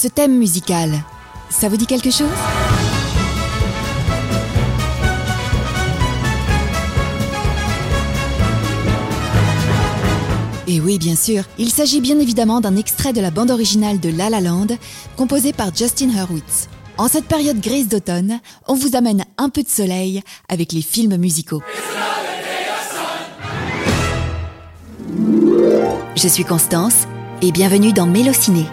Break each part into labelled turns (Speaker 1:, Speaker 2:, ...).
Speaker 1: Ce thème musical, ça vous dit quelque chose? Et oui, bien sûr, il s'agit bien évidemment d'un extrait de la bande originale de La La Land, composée par Justin Hurwitz. En cette période grise d'automne, on vous amène un peu de soleil avec les films musicaux. Je suis Constance et bienvenue dans Mélociné,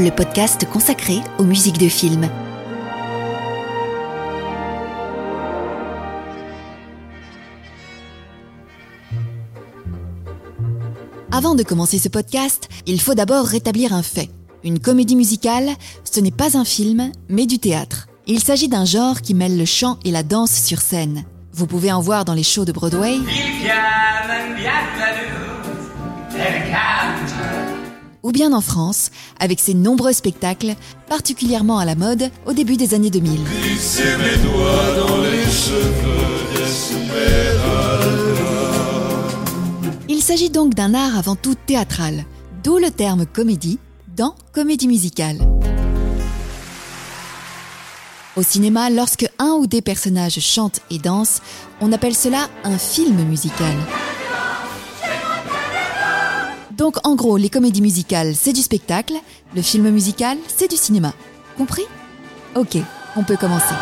Speaker 1: le podcast consacré aux musiques de films. Avant de commencer ce podcast, il faut d'abord rétablir un fait. Une comédie musicale, ce n'est pas un film, mais du théâtre. Il s'agit d'un genre qui mêle le chant et la danse sur scène. Vous pouvez en voir dans les shows de Broadway. Ou bien en France, avec ses nombreux spectacles, particulièrement à la mode au début des années 2000. Il s'agit donc d'un art avant tout théâtral, d'où le terme comédie dans comédie musicale. Au cinéma, lorsque un ou des personnages chantent et dansent, on appelle cela un film musical. Donc en gros, les comédies musicales, c'est du spectacle, le film musical, c'est du cinéma. Compris? Ok, on peut commencer.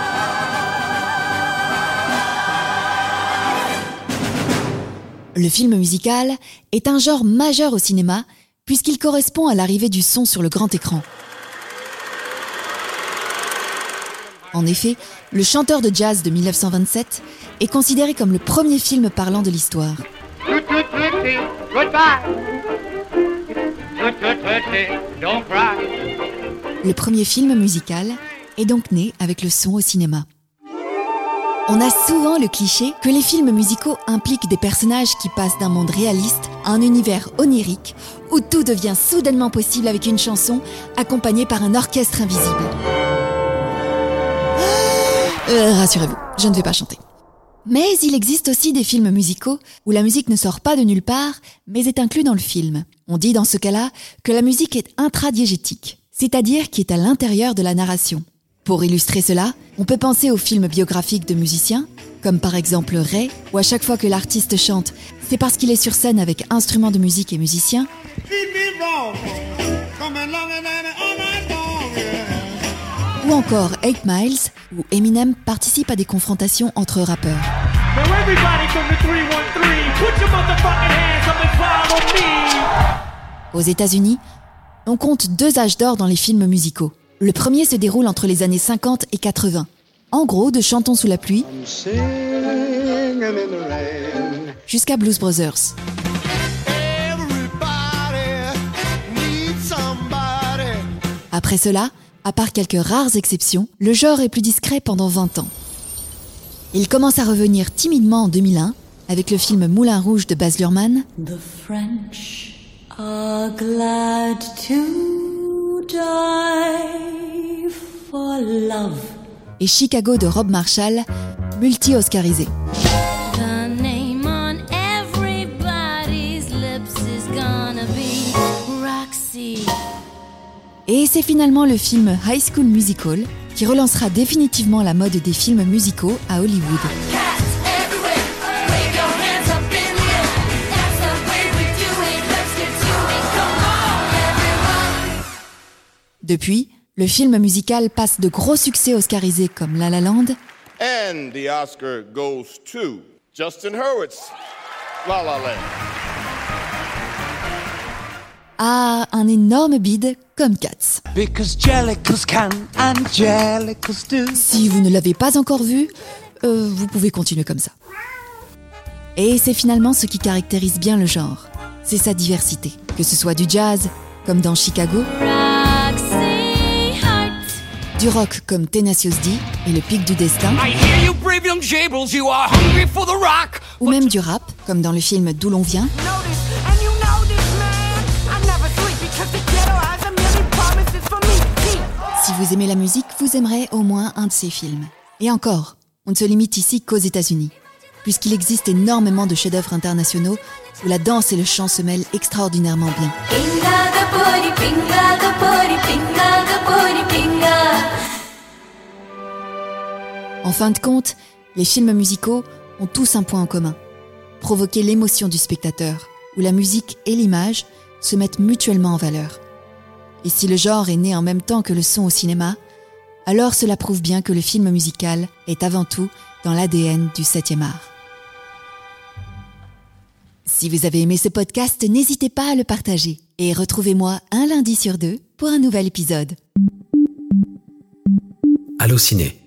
Speaker 1: Le film musical est un genre majeur au cinéma puisqu'il correspond à l'arrivée du son sur le grand écran. En effet, Le chanteur de jazz de 1927 est considéré comme le premier film parlant de l'histoire. Le premier film musical est donc né avec le son au cinéma. On a souvent le cliché que les films musicaux impliquent des personnages qui passent d'un monde réaliste à un univers onirique où tout devient soudainement possible avec une chanson accompagnée par un orchestre invisible. Euh, rassurez-vous, je ne vais pas chanter. Mais il existe aussi des films musicaux où la musique ne sort pas de nulle part, mais est inclus dans le film. On dit dans ce cas-là que la musique est intradiégétique, c'est-à-dire qui est à l'intérieur de la narration. Pour illustrer cela, on peut penser aux films biographiques de musiciens, comme par exemple Ray, où à chaque fois que l'artiste chante, c'est parce qu'il est sur scène avec instruments de musique et musiciens. Ou encore 8 Miles, où Eminem participe à des confrontations entre rappeurs. Aux États-Unis, on compte deux âges d'or dans les films musicaux. Le premier se déroule entre les années 50 et 80. En gros, de Chantons sous la pluie jusqu'à Blues Brothers. Après cela, à part quelques rares exceptions, le genre est plus discret pendant 20 ans. Il commence à revenir timidement en 2001 avec le film Moulin Rouge de Baz Luhrmann. The French are glad to die for love. Et Chicago de Rob Marshall, multi-oscarisé. Et c'est finalement le film High School Musical qui relancera définitivement la mode des films musicaux à Hollywood. Depuis, le film musical passe de gros succès oscarisés comme La La Land. And the Oscar goes to Justin Hurwitz. La La Land. Un énorme bide comme Cats. Si vous ne l'avez pas encore vu, euh, vous pouvez continuer comme ça. Et c'est finalement ce qui caractérise bien le genre. C'est sa diversité. Que ce soit du jazz, comme dans Chicago du rock comme Tenacious D et le pic du destin, ou même du rap comme dans le film D'où l'on vient, vous aimez la musique, vous aimerez au moins un de ces films. Et encore, on ne se limite ici qu'aux États-Unis, puisqu'il existe énormément de chefs-d'œuvre internationaux où la danse et le chant se mêlent extraordinairement bien. En fin de compte, les films musicaux ont tous un point en commun provoquer l'émotion du spectateur, où la musique et l'image se mettent mutuellement en valeur. Et si le genre est né en même temps que le son au cinéma, alors cela prouve bien que le film musical est avant tout dans l'ADN du 7e art. Si vous avez aimé ce podcast, n'hésitez pas à le partager et retrouvez-moi un lundi sur deux pour un nouvel épisode.
Speaker 2: Allô Ciné